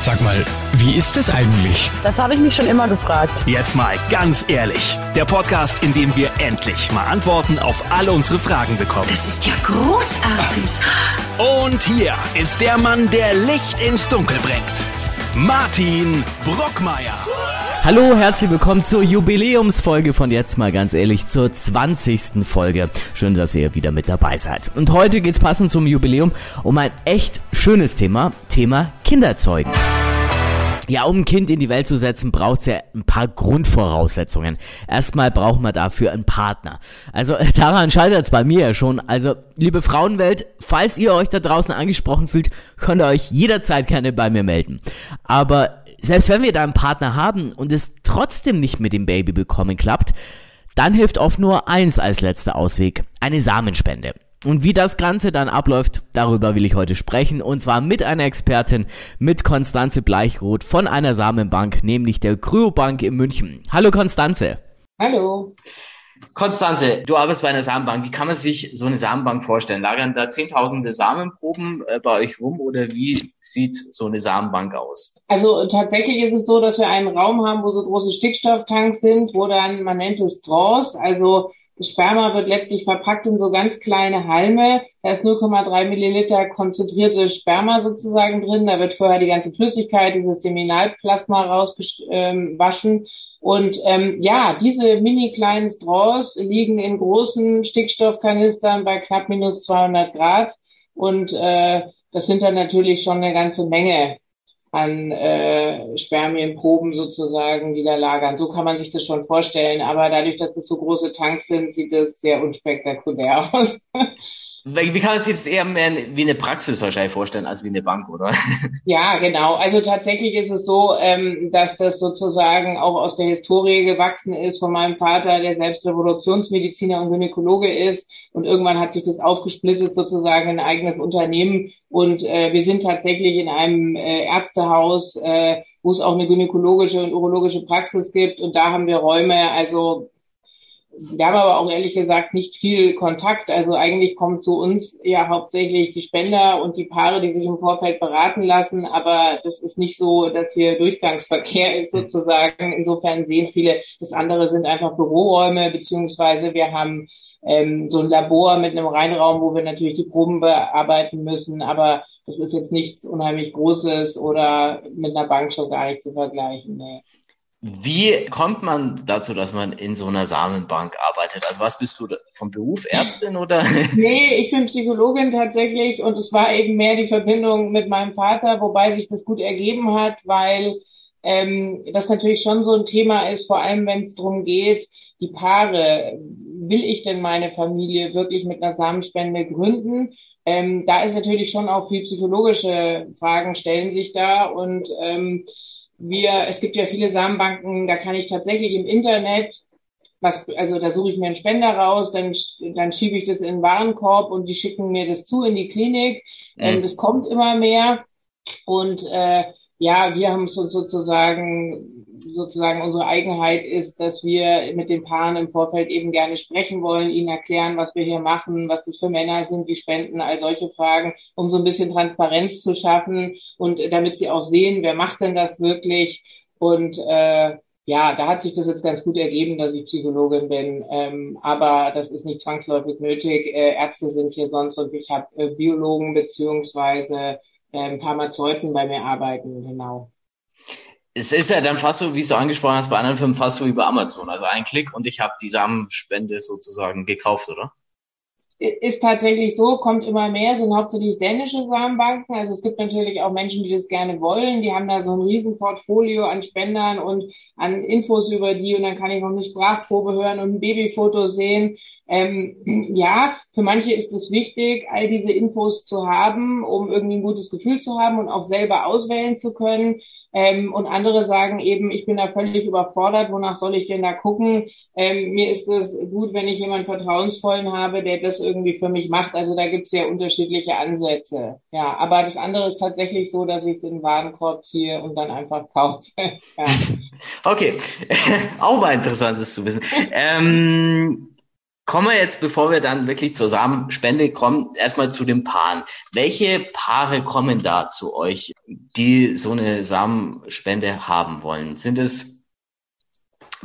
Sag mal, wie ist es eigentlich? Das habe ich mich schon immer gefragt. Jetzt mal ganz ehrlich. Der Podcast, in dem wir endlich mal Antworten auf alle unsere Fragen bekommen. Das ist ja großartig. Und hier ist der Mann, der Licht ins Dunkel bringt. Martin Brockmeier. Hallo, herzlich willkommen zur Jubiläumsfolge von jetzt mal ganz ehrlich zur 20. Folge. Schön, dass ihr wieder mit dabei seid. Und heute geht's passend zum Jubiläum um ein echt schönes Thema, Thema Kinderzeugen. Ja, um ein Kind in die Welt zu setzen, braucht's ja ein paar Grundvoraussetzungen. Erstmal braucht man dafür einen Partner. Also daran scheitert's bei mir ja schon. Also, liebe Frauenwelt, falls ihr euch da draußen angesprochen fühlt, könnt ihr euch jederzeit gerne bei mir melden. Aber selbst wenn wir da einen Partner haben und es trotzdem nicht mit dem Baby bekommen klappt, dann hilft oft nur eins als letzter Ausweg, eine Samenspende. Und wie das Ganze dann abläuft, darüber will ich heute sprechen. Und zwar mit einer Expertin, mit Konstanze Bleichroth von einer Samenbank, nämlich der Kryobank in München. Hallo Konstanze. Hallo. Konstanze, du arbeitest bei einer Samenbank. Wie kann man sich so eine Samenbank vorstellen? Lagern da zehntausende Samenproben äh, bei euch rum oder wie sieht so eine Samenbank aus? Also tatsächlich ist es so, dass wir einen Raum haben, wo so große Stickstofftanks sind, wo dann, man nennt es Straws, also Sperma wird letztlich verpackt in so ganz kleine Halme. Da ist 0,3 Milliliter konzentrierte Sperma sozusagen drin. Da wird vorher die ganze Flüssigkeit, dieses Seminalplasma rausgewaschen. Ähm, und ähm, ja, diese mini kleinen Straws liegen in großen Stickstoffkanistern bei knapp minus 200 Grad. Und äh, das sind dann natürlich schon eine ganze Menge an äh, Spermienproben sozusagen, die da lagern. So kann man sich das schon vorstellen. Aber dadurch, dass das so große Tanks sind, sieht das sehr unspektakulär aus. Wie kann man sich das eher mehr wie eine Praxis wahrscheinlich vorstellen als wie eine Bank, oder? Ja, genau. Also tatsächlich ist es so, ähm, dass das sozusagen auch aus der Historie gewachsen ist von meinem Vater, der selbst Revolutionsmediziner und Gynäkologe ist. Und irgendwann hat sich das aufgesplittet sozusagen in ein eigenes Unternehmen. Und äh, wir sind tatsächlich in einem äh, Ärztehaus, äh, wo es auch eine gynäkologische und urologische Praxis gibt. Und da haben wir Räume, also wir haben aber auch ehrlich gesagt nicht viel Kontakt. Also eigentlich kommt zu uns ja hauptsächlich die Spender und die Paare, die sich im Vorfeld beraten lassen. Aber das ist nicht so, dass hier Durchgangsverkehr ist sozusagen. Insofern sehen viele, das andere sind einfach Büroräume, beziehungsweise wir haben ähm, so ein Labor mit einem Reinraum, wo wir natürlich die Proben bearbeiten müssen. Aber das ist jetzt nichts unheimlich Großes oder mit einer Bank schon gar nicht zu vergleichen. Nee. Wie kommt man dazu, dass man in so einer Samenbank arbeitet? Also was bist du vom Beruf, Ärztin oder? Nee, ich bin Psychologin tatsächlich und es war eben mehr die Verbindung mit meinem Vater, wobei sich das gut ergeben hat, weil ähm, das natürlich schon so ein Thema ist, vor allem wenn es darum geht, die Paare, will ich denn meine Familie wirklich mit einer Samenspende gründen? Ähm, da ist natürlich schon auch viel psychologische Fragen stellen sich da und ähm, wir, es gibt ja viele Samenbanken, da kann ich tatsächlich im Internet, was, also da suche ich mir einen Spender raus, dann, dann schiebe ich das in den Warenkorb und die schicken mir das zu in die Klinik. Mhm. Ähm, das kommt immer mehr. Und äh, ja, wir haben uns sozusagen sozusagen unsere Eigenheit ist, dass wir mit den Paaren im Vorfeld eben gerne sprechen wollen, ihnen erklären, was wir hier machen, was das für Männer sind, die spenden, all solche Fragen, um so ein bisschen Transparenz zu schaffen und damit sie auch sehen, wer macht denn das wirklich und äh, ja, da hat sich das jetzt ganz gut ergeben, dass ich Psychologin bin, ähm, aber das ist nicht zwangsläufig nötig. Äh, Ärzte sind hier sonst und ich habe äh, Biologen beziehungsweise äh, Pharmazeuten bei mir arbeiten, genau es ist ja dann fast so, wie du angesprochen hast, bei anderen Firmen fast so bei Amazon. Also ein Klick und ich habe die Samenspende sozusagen gekauft, oder? Ist tatsächlich so, kommt immer mehr, sind hauptsächlich dänische Samenbanken. Also es gibt natürlich auch Menschen, die das gerne wollen. Die haben da so ein riesen Portfolio an Spendern und an Infos über die und dann kann ich noch eine Sprachprobe hören und ein Babyfoto sehen. Ähm, ja, für manche ist es wichtig, all diese Infos zu haben, um irgendwie ein gutes Gefühl zu haben und auch selber auswählen zu können. Ähm, und andere sagen eben, ich bin da völlig überfordert, wonach soll ich denn da gucken? Ähm, mir ist es gut, wenn ich jemanden Vertrauensvollen habe, der das irgendwie für mich macht. Also da gibt es sehr unterschiedliche Ansätze. Ja, aber das andere ist tatsächlich so, dass ich es in den Warenkorb ziehe und dann einfach kaufe. ja. Okay, auch mal interessantes zu wissen. Ähm Kommen wir jetzt, bevor wir dann wirklich zur Samenspende kommen, erstmal zu den Paaren. Welche Paare kommen da zu euch, die so eine Samenspende haben wollen? Sind es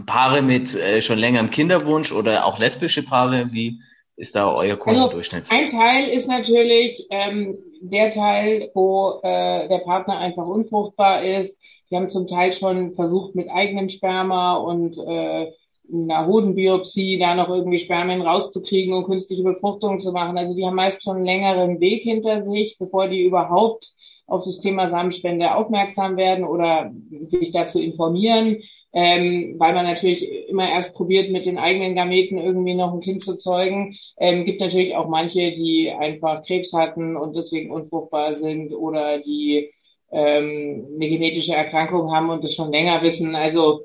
Paare mit äh, schon längerem Kinderwunsch oder auch lesbische Paare? Wie ist da euer Kundendurchschnitt? Also ein Teil ist natürlich ähm, der Teil, wo äh, der Partner einfach unfruchtbar ist. Wir haben zum Teil schon versucht, mit eigenem Sperma und äh, einer Hodenbiopsie da noch irgendwie Spermien rauszukriegen und künstliche Befruchtung zu machen. Also die haben meist schon einen längeren Weg hinter sich, bevor die überhaupt auf das Thema Samenspende aufmerksam werden oder sich dazu informieren, ähm, weil man natürlich immer erst probiert, mit den eigenen Gameten irgendwie noch ein Kind zu zeugen. Ähm, gibt natürlich auch manche, die einfach Krebs hatten und deswegen unfruchtbar sind oder die ähm, eine genetische Erkrankung haben und das schon länger wissen. Also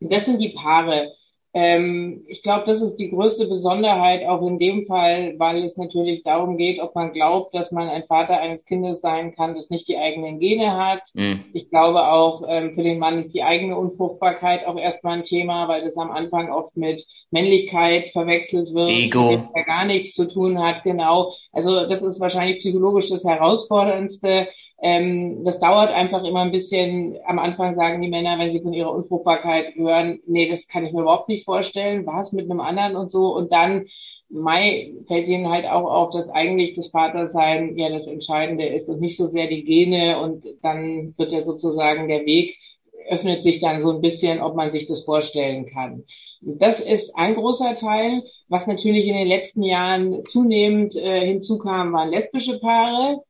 das sind die Paare. Ähm, ich glaube, das ist die größte Besonderheit auch in dem Fall, weil es natürlich darum geht, ob man glaubt, dass man ein Vater eines Kindes sein kann, das nicht die eigenen Gene hat. Mhm. Ich glaube auch, ähm, für den Mann ist die eigene Unfruchtbarkeit auch erstmal ein Thema, weil das am Anfang oft mit Männlichkeit verwechselt wird, Ego. der gar nichts zu tun hat. Genau. Also das ist wahrscheinlich psychologisch das Herausforderndste. Ähm, das dauert einfach immer ein bisschen. Am Anfang sagen die Männer, wenn sie von ihrer Unfruchtbarkeit hören, nee, das kann ich mir überhaupt nicht vorstellen, was mit einem anderen und so. Und dann Mai fällt ihnen halt auch auf, dass eigentlich das Vatersein ja das Entscheidende ist und nicht so sehr die Gene. Und dann wird ja sozusagen der Weg, öffnet sich dann so ein bisschen, ob man sich das vorstellen kann. Das ist ein großer Teil. Was natürlich in den letzten Jahren zunehmend äh, hinzukam, waren lesbische Paare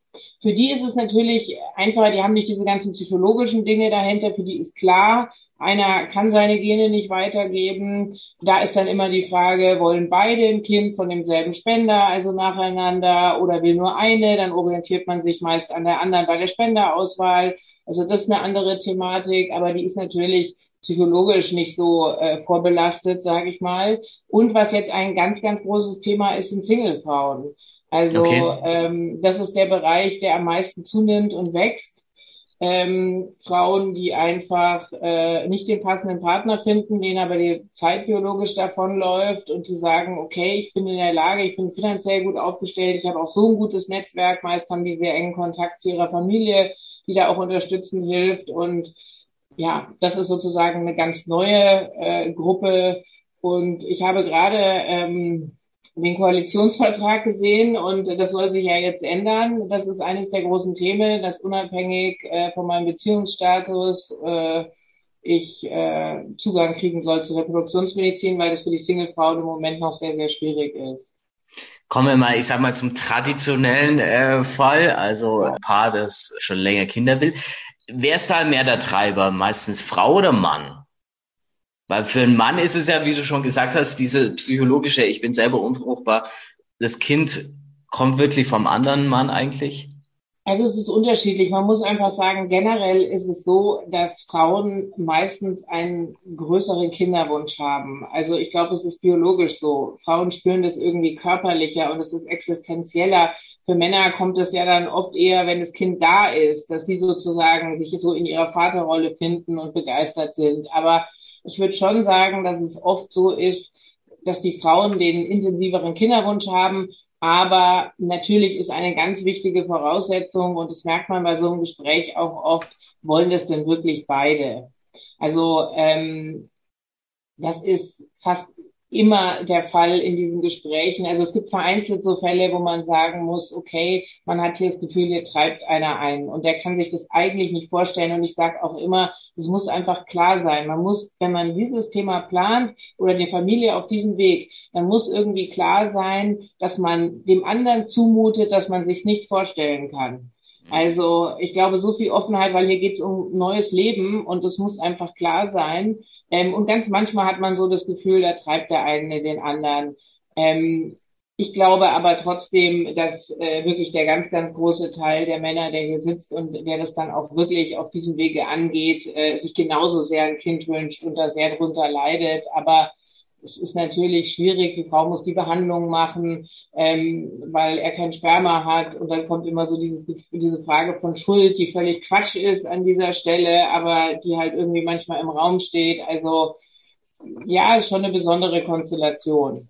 für die ist es natürlich einfacher, die haben nicht diese ganzen psychologischen Dinge dahinter, für die ist klar, einer kann seine Gene nicht weitergeben. Da ist dann immer die Frage, wollen beide ein Kind von demselben Spender, also nacheinander, oder will nur eine, dann orientiert man sich meist an der anderen bei der Spenderauswahl. Also das ist eine andere Thematik, aber die ist natürlich psychologisch nicht so äh, vorbelastet, sage ich mal. Und was jetzt ein ganz, ganz großes Thema ist, sind Singlefrauen. Also okay. ähm, das ist der Bereich, der am meisten zunimmt und wächst. Ähm, Frauen, die einfach äh, nicht den passenden Partner finden, denen aber die Zeit biologisch davonläuft und die sagen, okay, ich bin in der Lage, ich bin finanziell gut aufgestellt, ich habe auch so ein gutes Netzwerk, meist haben die sehr engen Kontakt zu ihrer Familie, die da auch unterstützen hilft und ja, das ist sozusagen eine ganz neue äh, Gruppe und ich habe gerade ähm, den Koalitionsvertrag gesehen und das soll sich ja jetzt ändern. Das ist eines der großen Themen, dass unabhängig äh, von meinem Beziehungsstatus äh, ich äh, Zugang kriegen soll zur Reproduktionsmedizin, weil das für die Singlefrau im Moment noch sehr, sehr schwierig ist. Kommen wir mal, ich sag mal, zum traditionellen äh, Fall, also ein Paar, das schon länger Kinder will. Wer ist da mehr der Treiber? Meistens Frau oder Mann? Weil für einen Mann ist es ja, wie du schon gesagt hast, diese psychologische, ich bin selber unfruchtbar, das Kind kommt wirklich vom anderen Mann eigentlich? Also es ist unterschiedlich. Man muss einfach sagen, generell ist es so, dass Frauen meistens einen größeren Kinderwunsch haben. Also ich glaube, es ist biologisch so. Frauen spüren das irgendwie körperlicher und es ist existenzieller. Für Männer kommt es ja dann oft eher, wenn das Kind da ist, dass sie sozusagen sich so in ihrer Vaterrolle finden und begeistert sind. Aber ich würde schon sagen, dass es oft so ist, dass die Frauen den intensiveren Kinderwunsch haben. Aber natürlich ist eine ganz wichtige Voraussetzung, und das merkt man bei so einem Gespräch auch oft, wollen das denn wirklich beide? Also ähm, das ist fast immer der Fall in diesen Gesprächen. Also es gibt vereinzelt so Fälle, wo man sagen muss, okay, man hat hier das Gefühl, hier treibt einer ein und der kann sich das eigentlich nicht vorstellen. Und ich sage auch immer, es muss einfach klar sein. Man muss, wenn man dieses Thema plant oder die Familie auf diesem Weg, dann muss irgendwie klar sein, dass man dem anderen zumutet, dass man sich nicht vorstellen kann. Also ich glaube, so viel Offenheit, weil hier geht es um neues Leben und es muss einfach klar sein. Ähm, und ganz manchmal hat man so das Gefühl, da treibt der eine den anderen. Ähm, ich glaube aber trotzdem, dass äh, wirklich der ganz, ganz große Teil der Männer, der hier sitzt und der das dann auch wirklich auf diesem Wege angeht, äh, sich genauso sehr ein Kind wünscht und da sehr drunter leidet. Aber es ist natürlich schwierig. Die Frau muss die Behandlung machen, ähm, weil er kein Sperma hat. Und dann kommt immer so dieses, diese Frage von Schuld, die völlig Quatsch ist an dieser Stelle, aber die halt irgendwie manchmal im Raum steht. Also ja, ist schon eine besondere Konstellation.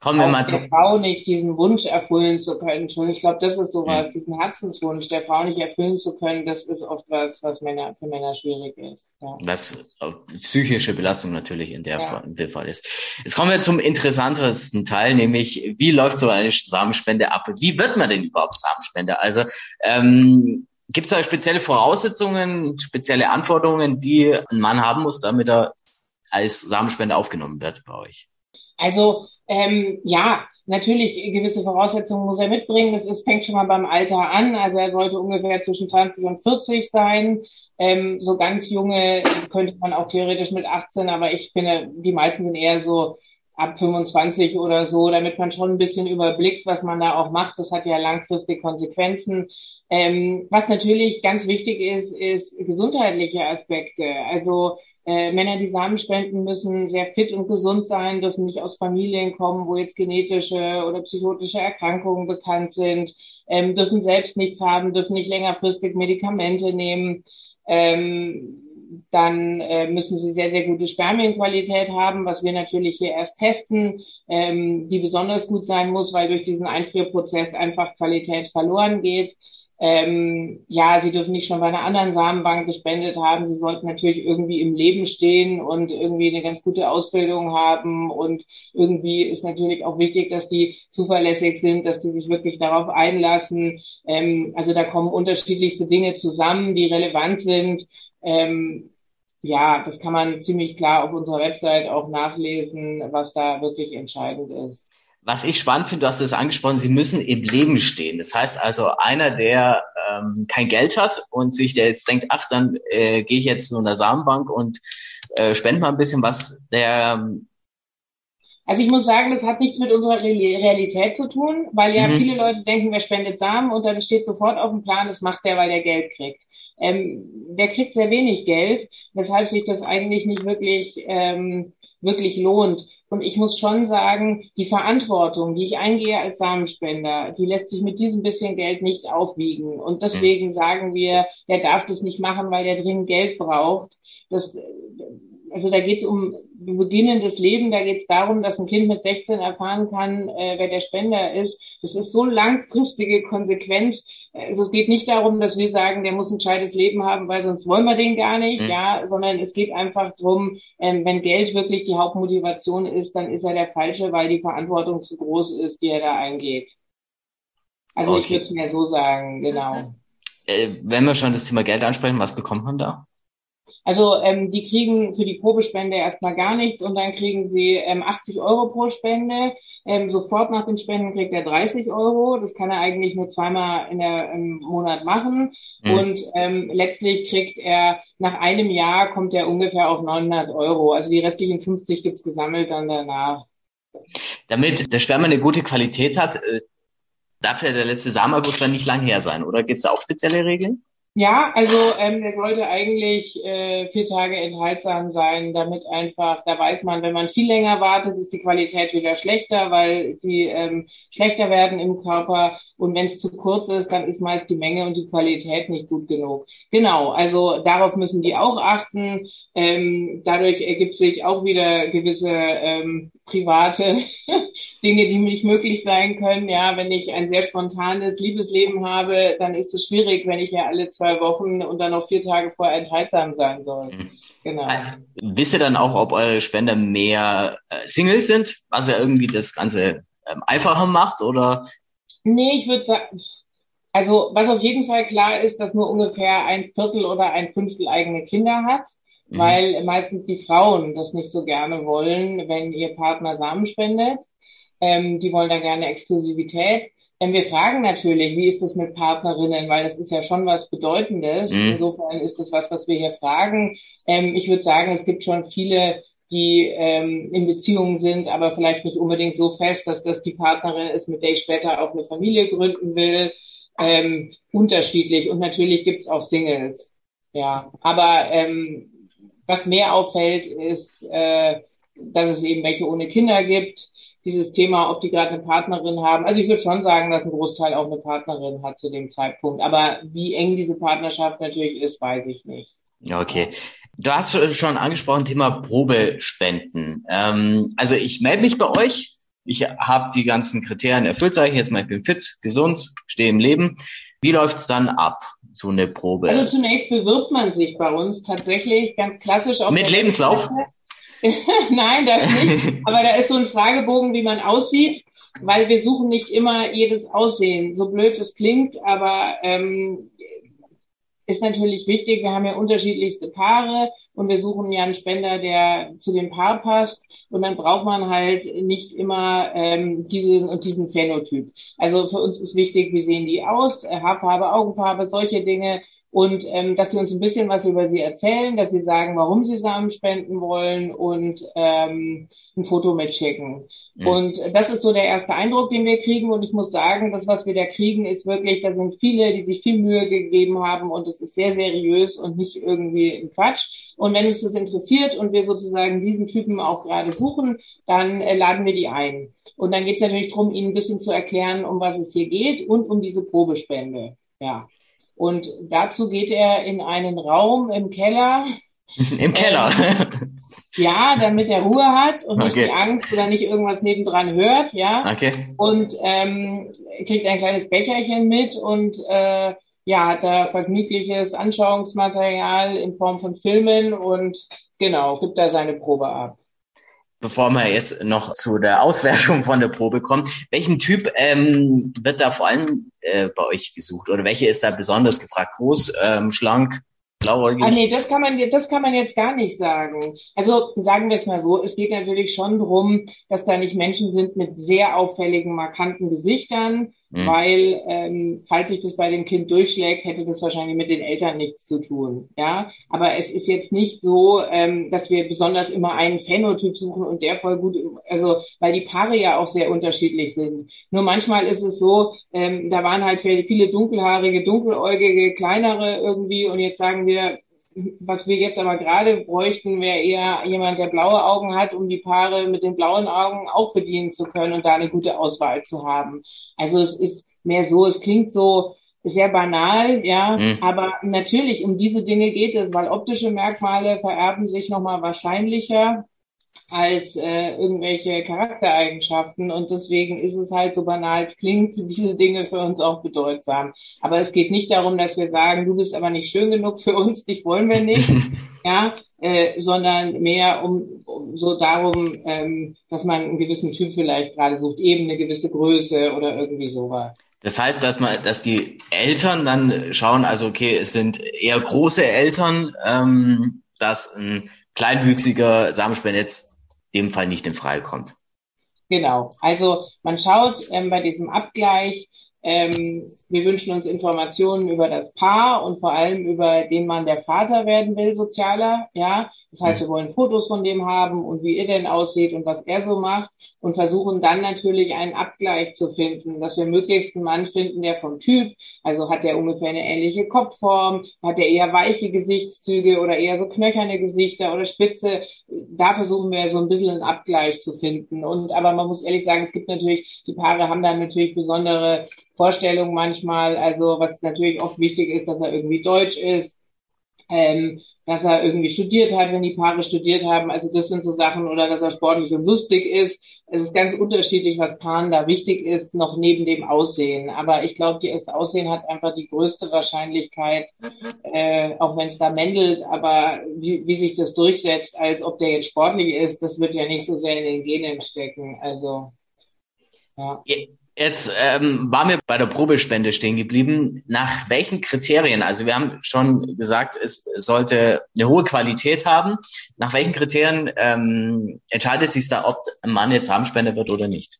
Kommen wir mal der zu. Frau nicht diesen Wunsch erfüllen zu können. Schon, ich glaube, das ist sowas, Mhm. diesen Herzenswunsch der Frau nicht erfüllen zu können, das ist oft was, was Männer, für Männer schwierig ist. Ja. Was äh, psychische Belastung natürlich in der Ja. Fall, in dem Fall ist. Jetzt kommen wir zum interessantesten Teil, nämlich wie läuft so eine Samenspende ab? Wie wird man denn überhaupt Samenspender? Also ähm, gibt es da spezielle Voraussetzungen, spezielle Anforderungen, die ein Mann haben muss, damit er als Samenspender aufgenommen wird bei euch? Also ähm, ja, natürlich gewisse Voraussetzungen muss er mitbringen. Das ist, fängt schon mal beim Alter an. Also er sollte ungefähr zwischen 20 und 40 sein. Ähm, so ganz junge könnte man auch theoretisch mit 18, aber ich finde, die meisten sind eher so ab 25 oder so, damit man schon ein bisschen überblickt, was man da auch macht. Das hat ja langfristig Konsequenzen. Ähm, was natürlich ganz wichtig ist, ist gesundheitliche Aspekte. Also äh, Männer, die Samen spenden müssen, sehr fit und gesund sein, dürfen nicht aus Familien kommen, wo jetzt genetische oder psychotische Erkrankungen bekannt sind, ähm, dürfen selbst nichts haben, dürfen nicht längerfristig Medikamente nehmen. Ähm, dann äh, müssen sie sehr, sehr gute Spermienqualität haben, was wir natürlich hier erst testen, ähm, die besonders gut sein muss, weil durch diesen Einfrierprozess einfach Qualität verloren geht. Ähm, ja, sie dürfen nicht schon bei einer anderen Samenbank gespendet haben. Sie sollten natürlich irgendwie im Leben stehen und irgendwie eine ganz gute Ausbildung haben. Und irgendwie ist natürlich auch wichtig, dass die zuverlässig sind, dass die sich wirklich darauf einlassen. Ähm, also da kommen unterschiedlichste Dinge zusammen, die relevant sind. Ähm, ja, das kann man ziemlich klar auf unserer Website auch nachlesen, was da wirklich entscheidend ist. Was ich spannend finde, du hast es angesprochen, sie müssen im Leben stehen. Das heißt also, einer, der ähm, kein Geld hat und sich der jetzt denkt, ach, dann äh, gehe ich jetzt zu einer Samenbank und äh, spende mal ein bisschen was, der ähm, Also ich muss sagen, das hat nichts mit unserer Real- Realität zu tun, weil ja Mhm. viele Leute denken, wer spendet Samen und dann steht sofort auf dem Plan, das macht der, weil der Geld kriegt. Ähm, der kriegt sehr wenig Geld, weshalb sich das eigentlich nicht wirklich, ähm, wirklich lohnt. Und ich muss schon sagen, die Verantwortung, die ich eingehe als Samenspender, die lässt sich mit diesem bisschen Geld nicht aufwiegen. Und deswegen sagen wir, er darf das nicht machen, weil er dringend Geld braucht. Das, also da geht es um beginnendes Leben, da geht es darum, dass ein Kind mit 16 erfahren kann, äh, wer der Spender ist. Das ist so langfristige Konsequenz. Also es geht nicht darum, dass wir sagen, der muss ein gescheites Leben haben, weil sonst wollen wir den gar nicht, Mhm. ja, sondern es geht einfach drum, ähm, wenn Geld wirklich die Hauptmotivation ist, dann ist er der Falsche, weil die Verantwortung zu groß ist, die er da eingeht. Also ich Okay. würde es mir so sagen, genau. äh, wenn wir schon das Thema Geld ansprechen, was bekommt man da? Also ähm, die kriegen für die Probespende erstmal gar nichts und dann kriegen sie ähm, 80 Euro pro Spende. Ähm, sofort nach den Spenden kriegt er 30 Euro. Das kann er eigentlich nur zweimal in der, im Monat machen. Mhm. Und ähm, letztlich kriegt er nach einem Jahr kommt er ungefähr auf 900 Euro. Also die restlichen 50 gibt's gesammelt dann danach. Damit der Sperma eine gute Qualität hat, äh, darf ja der letzte Samenerguss dann nicht lang her sein, oder gibt es da auch spezielle Regeln? Ja, also ähm, der sollte eigentlich äh, vier Tage enthaltsam sein, damit einfach, da weiß man, wenn man viel länger wartet, ist die Qualität wieder schlechter, weil die ähm, schlechter werden im Körper. Und wenn es zu kurz ist, dann ist meist die Menge und die Qualität nicht gut genug. Genau, also darauf müssen die auch achten. Ähm, dadurch ergibt sich auch wieder gewisse ähm, private Dinge, die nicht möglich sein können. Ja, wenn ich ein sehr spontanes Liebesleben habe, dann ist es schwierig, wenn ich ja alle zwei Wochen und dann noch vier Tage vorher enthaltsam sein soll. Mhm. Genau. Wisst ihr dann auch, ob eure Spender mehr äh, Singles sind, was ja irgendwie das Ganze ähm, einfacher macht, oder? Nee, ich würde sagen, also was auf jeden Fall klar ist, dass nur ungefähr ein Viertel oder ein Fünftel eigene Kinder hat, Mhm. weil meistens die Frauen das nicht so gerne wollen, wenn ihr Partner Samen spendet. Ähm, die wollen da gerne Exklusivität. Ähm, wir fragen natürlich, wie ist das mit Partnerinnen, weil das ist ja schon was Bedeutendes. Mhm. Insofern ist das was, was wir hier fragen. Ähm, ich würde sagen, es gibt schon viele, die ähm, in Beziehungen sind, aber vielleicht nicht unbedingt so fest, dass das die Partnerin ist, mit der ich später auch eine Familie gründen will. Ähm, unterschiedlich. Und natürlich gibt's auch Singles. Ja, aber ähm, was mehr auffällt, ist, äh, dass es eben welche ohne Kinder gibt. Dieses Thema, ob die gerade eine Partnerin haben. Also ich würde schon sagen, dass ein Großteil auch eine Partnerin hat zu dem Zeitpunkt. Aber wie eng diese Partnerschaft natürlich ist, weiß ich nicht. Ja, okay. Du hast schon angesprochen, Thema Probespenden. Ähm, also ich melde mich bei euch, ich habe die ganzen Kriterien erfüllt, sage ich jetzt mal, ich bin fit, gesund, stehe im Leben. Wie läuft's dann ab, so eine Probe? Also zunächst bewirbt man sich bei uns tatsächlich ganz klassisch auf Mit Lebenslauf? Nein, das nicht. Aber da ist so ein Fragebogen, wie man aussieht, weil wir suchen nicht immer jedes Aussehen. So blöd es klingt, aber ähm, ist natürlich wichtig. Wir haben ja unterschiedlichste Paare und wir suchen ja einen Spender, der zu dem Paar passt. Und dann braucht man halt nicht immer ähm, diesen und diesen Phänotyp. Also für uns ist wichtig, wie sehen die aus, Haarfarbe, Augenfarbe, solche Dinge. Und ähm, dass sie uns ein bisschen was über sie erzählen, dass sie sagen, warum sie Samen spenden wollen und ähm, ein Foto mitschicken. Mhm. Und das ist so der erste Eindruck, den wir kriegen. Und ich muss sagen, das, was wir da kriegen, ist wirklich, da sind viele, die sich viel Mühe gegeben haben und es ist sehr seriös und nicht irgendwie ein Quatsch. Und wenn uns das interessiert und wir sozusagen diesen Typen auch gerade suchen, dann äh, laden wir die ein. Und dann geht es natürlich darum, ihnen ein bisschen zu erklären, um was es hier geht und um diese Probespende. Ja. Und dazu geht er in einen Raum im Keller. Im Keller. Ähm, ja, damit er Ruhe hat und nicht Okay. die Angst oder nicht irgendwas nebendran hört, ja. Okay. Und ähm, kriegt ein kleines Becherchen mit und äh, ja, hat da vergnügliches Anschauungsmaterial in Form von Filmen und genau, gibt da seine Probe ab. Bevor wir jetzt noch zu der Auswertung von der Probe kommen, welchen Typ ähm, wird da vor allem äh, bei euch gesucht oder welche ist da besonders gefragt? Groß, ähm, schlank, blauäugig? Ah nee, das kann man das kann man jetzt gar nicht sagen. Also sagen wir es mal so, es geht natürlich schon drum, dass da nicht Menschen sind mit sehr auffälligen, markanten Gesichtern, Hm. weil ähm, falls sich das bei dem Kind durchschlägt, hätte das wahrscheinlich mit den Eltern nichts zu tun. Ja, aber es ist jetzt nicht so, ähm, dass wir besonders immer einen Phänotyp suchen und der voll gut, also weil die Paare ja auch sehr unterschiedlich sind. Nur manchmal ist es so, ähm, da waren halt viele dunkelhaarige, dunkeläugige, kleinere irgendwie und jetzt sagen wir, was wir jetzt aber gerade bräuchten, wäre eher jemand, der blaue Augen hat, um die Paare mit den blauen Augen auch bedienen zu können und da eine gute Auswahl zu haben. Also es ist mehr so, es klingt so sehr banal, ja, Mhm. aber natürlich um diese Dinge geht es, weil optische Merkmale vererben sich nochmal wahrscheinlicher als äh, irgendwelche Charaktereigenschaften und deswegen ist es halt so banal, es klingt, diese Dinge für uns auch bedeutsam. Aber es geht nicht darum, dass wir sagen, du bist aber nicht schön genug für uns, dich wollen wir nicht, ja, äh, sondern mehr um so darum, ähm, dass man einen gewissen Typ vielleicht gerade sucht, eben eine gewisse Größe oder irgendwie sowas. Das heißt, dass man, dass die Eltern dann schauen, also okay, es sind eher große Eltern, ähm, dass ein kleinwüchsiger Samenspender jetzt in dem Fall nicht in Frage kommt. Genau. Also man schaut ähm, bei diesem Abgleich, ähm, wir wünschen uns Informationen über das Paar und vor allem über den Mann, der Vater werden will, sozialer, ja. Das heißt, wir wollen Fotos von dem haben und wie er denn aussieht und was er so macht und versuchen dann natürlich einen Abgleich zu finden, dass wir möglichst einen Mann finden, der vom Typ, also hat er ungefähr eine ähnliche Kopfform, hat er eher weiche Gesichtszüge oder eher so knöcherne Gesichter oder spitze. Da versuchen wir so ein bisschen einen Abgleich zu finden. Und aber man muss ehrlich sagen, es gibt natürlich, die Paare haben dann natürlich besondere Vorstellungen manchmal, also was natürlich oft wichtig ist, dass er irgendwie deutsch ist, ähm, dass er irgendwie studiert hat, wenn die Paare studiert haben. Also das sind so Sachen oder dass er sportlich und lustig ist. Es ist ganz unterschiedlich, was Paaren da wichtig ist, noch neben dem Aussehen. Aber ich glaube, das Aussehen hat einfach die größte Wahrscheinlichkeit, äh, auch wenn es da mändelt, aber wie, wie sich das durchsetzt, als ob der jetzt sportlich ist, das wird ja nicht so sehr in den Genen stecken. Also ja. Jetzt ähm, waren wir bei der Probespende stehen geblieben. Nach welchen Kriterien? Also wir haben schon gesagt, es sollte eine hohe Qualität haben. Nach welchen Kriterien ähm, entscheidet sich da, ob ein Mann jetzt Samenspender wird oder nicht?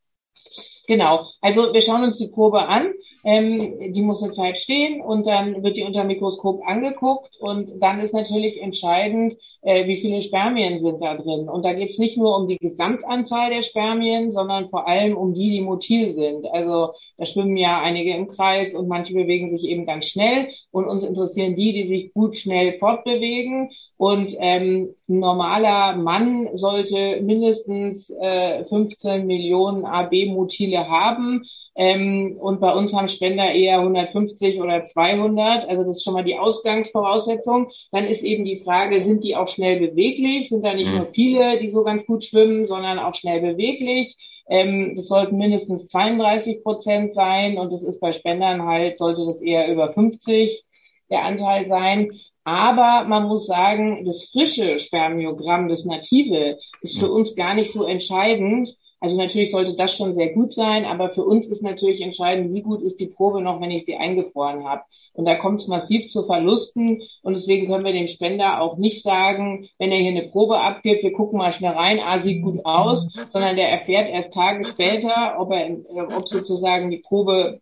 Genau. Also wir schauen uns die Probe an. Ähm, die muss eine Zeit stehen und dann wird die unter Mikroskop angeguckt und dann ist natürlich entscheidend, äh, wie viele Spermien sind da drin. Und da geht es nicht nur um die Gesamtanzahl der Spermien, sondern vor allem um die, die motil sind. Also da schwimmen ja einige im Kreis und manche bewegen sich eben ganz schnell und uns interessieren die, die sich gut schnell fortbewegen. Und ähm, ein normaler Mann sollte mindestens äh, 15 Millionen AB-Motile haben. Ähm, und bei uns haben Spender eher 150 oder 200. Also das ist schon mal die Ausgangsvoraussetzung. Dann ist eben die Frage, sind die auch schnell beweglich? Sind da nicht Mhm. nur viele, die so ganz gut schwimmen, sondern auch schnell beweglich? Ähm, das sollten mindestens 32 Prozent sein und das ist bei Spendern halt, sollte das eher über 50 der Anteil sein. Aber man muss sagen, das frische Spermiogramm, das native, ist für uns gar nicht so entscheidend. Also natürlich sollte das schon sehr gut sein, aber für uns ist natürlich entscheidend, wie gut ist die Probe noch, wenn ich sie eingefroren habe. Und da kommt es massiv zu Verlusten. Und deswegen können wir dem Spender auch nicht sagen, wenn er hier eine Probe abgibt, wir gucken mal schnell rein, ah, sieht gut aus, sondern der erfährt erst Tage später, ob er, ob sozusagen die Probe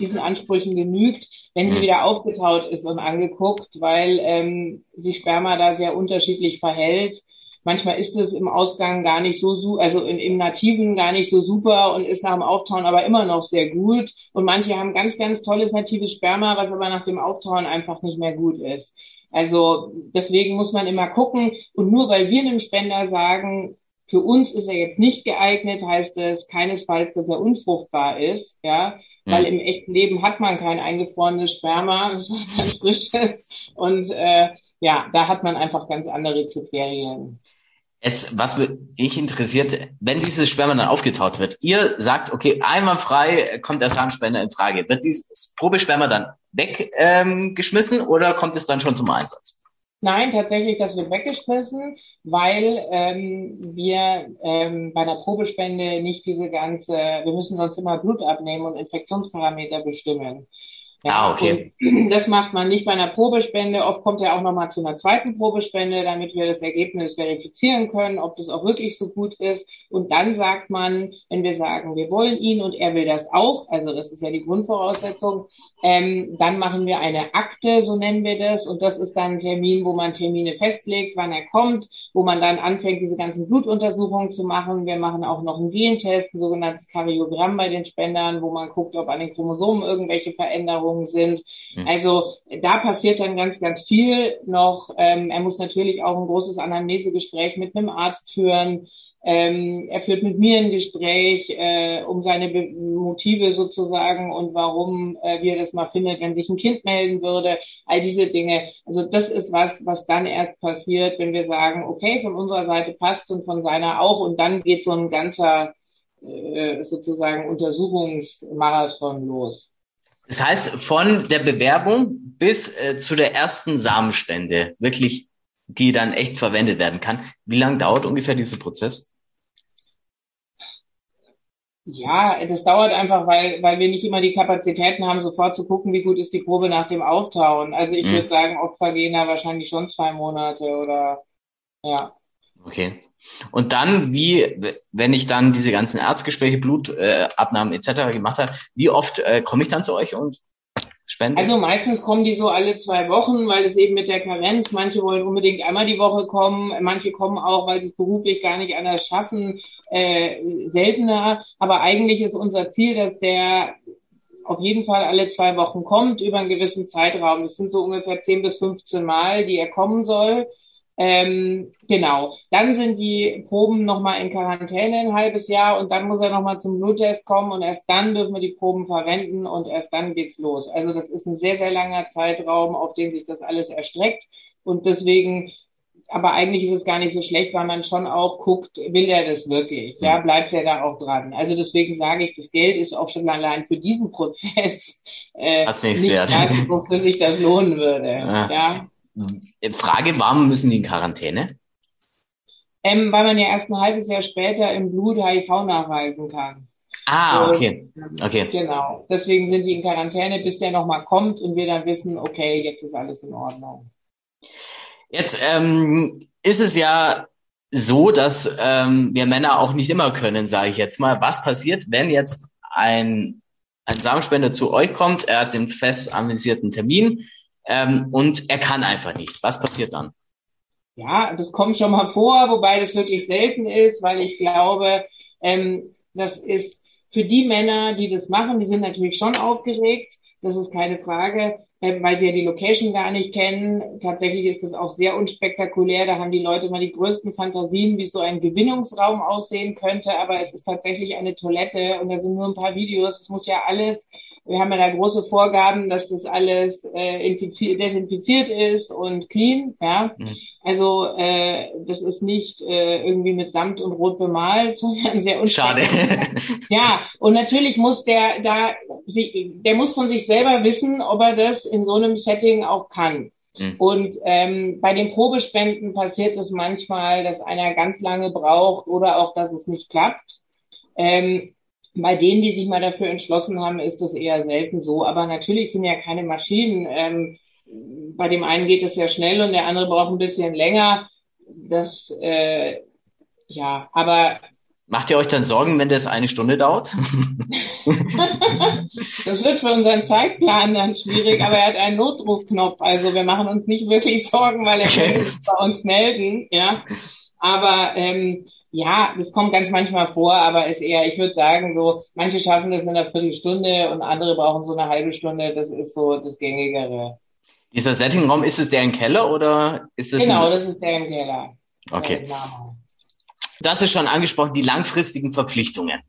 diesen Ansprüchen genügt, wenn sie wieder aufgetaut ist und angeguckt, weil ähm, sich Sperma da sehr unterschiedlich verhält. Manchmal ist es im Ausgang gar nicht so, also in, im Nativen gar nicht so super und ist nach dem Auftauen aber immer noch sehr gut. Und manche haben ganz, ganz tolles natives Sperma, was aber nach dem Auftauen einfach nicht mehr gut ist. Also deswegen muss man immer gucken. Und nur weil wir einem Spender sagen, für uns ist er jetzt nicht geeignet, heißt es keinesfalls, dass er unfruchtbar ist, ja, weil mhm. im echten Leben hat man kein eingefrorenes Sperma, sondern frisches und äh, ja, da hat man einfach ganz andere Kriterien. Jetzt, was mich interessiert, wenn dieses Sperma dann aufgetaut wird, ihr sagt, okay, einwandfrei kommt der Samenspender in Frage. Wird dieses Probesperma dann weggeschmissen ähm, oder kommt es dann schon zum Einsatz? Nein, tatsächlich, das wird weggeschmissen, weil ähm, wir ähm, bei einer Probespende nicht diese ganze, wir müssen sonst immer Blut abnehmen und Infektionsparameter bestimmen. Ja, ah, okay. Das macht man nicht bei einer Probespende. Oft kommt er auch nochmal zu einer zweiten Probespende, damit wir das Ergebnis verifizieren können, ob das auch wirklich so gut ist. Und dann sagt man, wenn wir sagen, wir wollen ihn und er will das auch, also das ist ja die Grundvoraussetzung, ähm, dann machen wir eine Akte, so nennen wir das. Und das ist dann ein Termin, wo man Termine festlegt, wann er kommt, wo man dann anfängt, diese ganzen Blutuntersuchungen zu machen. Wir machen auch noch einen Gentest, ein sogenanntes Kariogramm bei den Spendern, wo man guckt, ob an den Chromosomen irgendwelche Veränderungen sind. Mhm. Also da passiert dann ganz, ganz viel noch. Ähm, er muss natürlich auch ein großes Anamnesegespräch mit einem Arzt führen. Ähm, er führt mit mir ein Gespräch äh, um seine Be Motive sozusagen und warum, äh, wie er das mal findet, wenn sich ein Kind melden würde. All diese Dinge. Also das ist was, was dann erst passiert, wenn wir sagen, okay, von unserer Seite passt und von seiner auch. Und dann geht so ein ganzer äh, sozusagen Untersuchungsmarathon los. Das heißt, von der Bewerbung bis äh, zu der ersten Samenspende, wirklich, die dann echt verwendet werden kann. Wie lange dauert ungefähr dieser Prozess? Ja, das dauert einfach, weil, weil wir nicht immer die Kapazitäten haben, sofort zu gucken, wie gut ist die Probe nach dem Auftauen. Also ich mhm. würde sagen, oft vergehen da wahrscheinlich schon zwei Monate oder ja. Okay. Und dann, wie, wenn ich dann diese ganzen Erzgespräche, Blutabnahmen äh, etc. gemacht habe, wie oft äh, komme ich dann zu euch und spende? Also meistens kommen die so alle zwei Wochen, weil es eben mit der Karenz, manche wollen unbedingt einmal die Woche kommen, manche kommen auch, weil sie es beruflich gar nicht anders schaffen äh, seltener. Aber eigentlich ist unser Ziel, dass der auf jeden Fall alle zwei Wochen kommt über einen gewissen Zeitraum. Das sind so ungefähr 10 bis 15 Mal, die er kommen soll. Ähm, genau. Dann sind die Proben nochmal in Quarantäne ein halbes Jahr und dann muss er nochmal zum Bluttest kommen und erst dann dürfen wir die Proben verwenden und erst dann geht's los. Also das ist ein sehr, sehr langer Zeitraum, auf den sich das alles erstreckt und deswegen aber eigentlich ist es gar nicht so schlecht, weil man schon auch guckt, will er das wirklich? Ja, bleibt er da auch dran? Also deswegen sage ich, das Geld ist auch schon allein für diesen Prozess äh, nicht wert. das, wofür sich das lohnen würde. Ja. ja. Frage, warum müssen die in Quarantäne? Ähm, weil man ja erst ein halbes Jahr später im Blut HIV nachweisen kann. Ah, okay. okay. Genau. Deswegen sind die in Quarantäne, bis der nochmal kommt und wir dann wissen, okay, jetzt ist alles in Ordnung. Jetzt ähm, ist es ja so, dass ähm, wir Männer auch nicht immer können, sage ich jetzt mal. Was passiert, wenn jetzt ein, ein Samenspender zu euch kommt, er hat den fest anvisierten Termin ähm, und er kann einfach nicht? Was passiert dann? Ja, das kommt schon mal vor, wobei das wirklich selten ist, weil ich glaube, ähm, das ist für die Männer, die das machen, die sind natürlich schon aufgeregt, das ist keine Frage äh, weil sie ja die Location gar nicht kennen. Tatsächlich ist das auch sehr unspektakulär. Da haben die Leute immer die größten Fantasien, wie so ein Gewinnungsraum aussehen könnte. Aber es ist tatsächlich eine Toilette und da sind nur ein paar Videos. Es muss ja alles Wir haben ja da große Vorgaben, dass das alles äh, infiziert, desinfiziert ist und clean. Ja, mhm. also äh, das ist nicht äh, irgendwie mit Samt und Rot bemalt, sondern sehr Schade. ja, und natürlich muss der da, der muss von sich selber wissen, ob er das in so einem Setting auch kann. Mhm. Und ähm, bei den Probespenden passiert es manchmal, dass einer ganz lange braucht oder auch, dass es nicht klappt. Ähm, bei denen, die sich mal dafür entschlossen haben, ist das eher selten so. Aber natürlich sind ja keine Maschinen. Ähm, bei dem einen geht es sehr schnell und der andere braucht ein bisschen länger. Das, äh, ja, aber. Macht ihr euch dann Sorgen, wenn das eine Stunde dauert? das wird für unseren Zeitplan dann schwierig, aber er hat einen Notrufknopf. Also wir machen uns nicht wirklich Sorgen, weil er okay. kann sich bei uns melden, ja. Aber ähm, ja, das kommt ganz manchmal vor, aber ist eher, ich würde sagen, so, manche schaffen das in einer Viertelstunde und andere brauchen so eine halbe Stunde. Das ist so das Gängigere. Dieser Settingraum, ist es der im Keller oder ist es? Genau, das ist der im Keller. Okay. Das ist schon angesprochen, die langfristigen Verpflichtungen.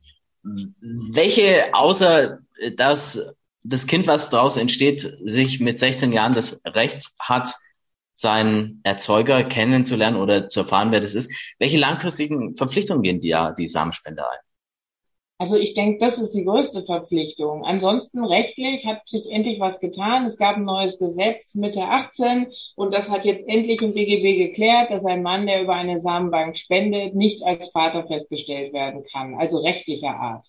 Welche, außer dass das Kind, was daraus entsteht, sich mit 16 Jahren das Recht hat, seinen Erzeuger kennenzulernen oder zu erfahren, wer das ist. Welche langfristigen Verpflichtungen gehen die, die Samenspender ein? Also ich denke, das ist die größte Verpflichtung. Ansonsten rechtlich hat sich endlich was getan. Es gab ein neues Gesetz Mitte 18 und das hat jetzt endlich im BGB geklärt, dass ein Mann, der über eine Samenbank spendet, nicht als Vater festgestellt werden kann, also rechtlicher Art.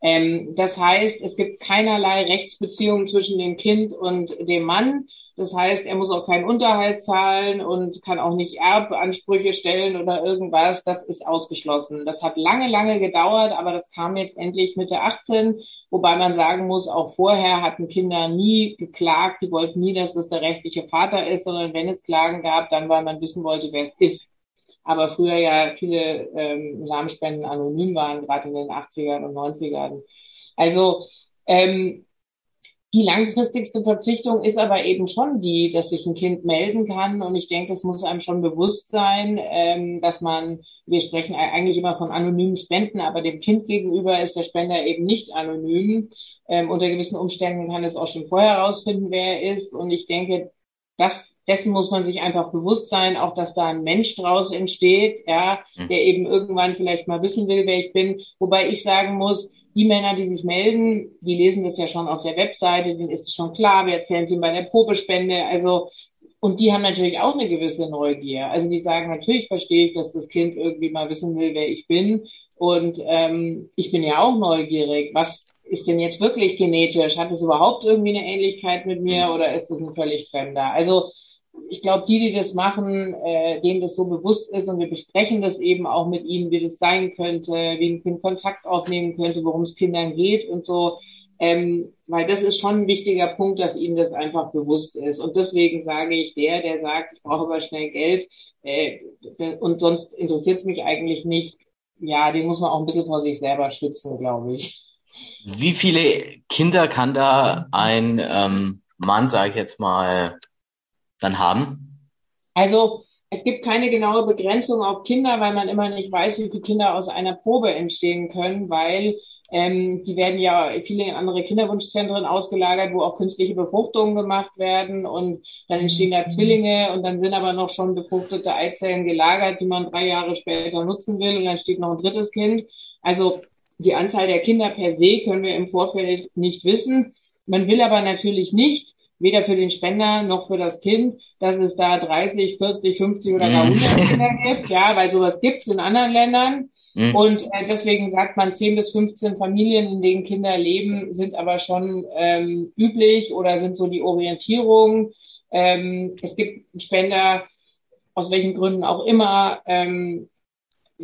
Ähm, das heißt, es gibt keinerlei Rechtsbeziehung zwischen dem Kind und dem Mann. Das heißt, er muss auch keinen Unterhalt zahlen und kann auch nicht Erbansprüche stellen oder irgendwas. Das ist ausgeschlossen. Das hat lange, lange gedauert, aber das kam jetzt endlich Mitte 18. Wobei man sagen muss, auch vorher hatten Kinder nie geklagt. Die wollten nie, dass das der rechtliche Vater ist, sondern wenn es Klagen gab, dann weil man wissen wollte, wer es ist. Aber früher ja viele ähm, Samenspenden anonym waren, gerade in den 80ern und 90ern. Also ähm, die langfristigste Verpflichtung ist aber eben schon die, dass sich ein Kind melden kann. Und ich denke, es muss einem schon bewusst sein, ähm, dass man, wir sprechen eigentlich immer von anonymen Spenden, aber dem Kind gegenüber ist der Spender eben nicht anonym. Ähm, unter gewissen Umständen kann es auch schon vorher herausfinden, wer er ist. Und ich denke, das dessen muss man sich einfach bewusst sein, auch dass da ein Mensch draus entsteht, ja, hm. der eben irgendwann vielleicht mal wissen will, wer ich bin. Wobei ich sagen muss, die Männer, die sich melden, die lesen das ja schon auf der Webseite, denen ist es schon klar, wir erzählen sie bei der Probespende, also, und die haben natürlich auch eine gewisse Neugier. Also die sagen, natürlich verstehe ich, dass das Kind irgendwie mal wissen will, wer ich bin. Und ähm, ich bin ja auch neugierig. Was ist denn jetzt wirklich genetisch? Hat es überhaupt irgendwie eine Ähnlichkeit mit mir oder ist das ein völlig Fremder? Also ich glaube, die, die das machen, äh, denen das so bewusst ist und wir besprechen das eben auch mit ihnen, wie das sein könnte, wie ein Kind Kontakt aufnehmen könnte, worum es Kindern geht und so. Ähm, weil das ist schon ein wichtiger Punkt, dass ihnen das einfach bewusst ist. Und deswegen sage ich, der, der sagt, ich brauche aber schnell Geld äh, und sonst interessiert es mich eigentlich nicht, ja, den muss man auch ein bisschen vor sich selber schützen, glaube ich. Wie viele Kinder kann da ein ähm, Mann, sage ich jetzt mal, dann haben? Also es gibt keine genaue Begrenzung auf Kinder, weil man immer nicht weiß, wie viele Kinder aus einer Probe entstehen können, weil ähm, die werden ja viele andere Kinderwunschzentren ausgelagert, wo auch künstliche Befruchtungen gemacht werden und dann entstehen da Zwillinge und dann sind aber noch schon befruchtete Eizellen gelagert, die man drei Jahre später nutzen will und dann steht noch ein drittes Kind. Also die Anzahl der Kinder per se können wir im Vorfeld nicht wissen. Man will aber natürlich nicht, weder für den Spender noch für das Kind, dass es da 30, 40, 50 oder gar 100 mhm. Kinder gibt, ja, weil sowas gibt es in anderen Ländern. Mhm. Und äh, deswegen sagt man 10 bis 15 Familien, in denen Kinder leben, sind aber schon ähm, üblich oder sind so die Orientierung. Ähm, es gibt Spender, aus welchen Gründen auch immer, ähm,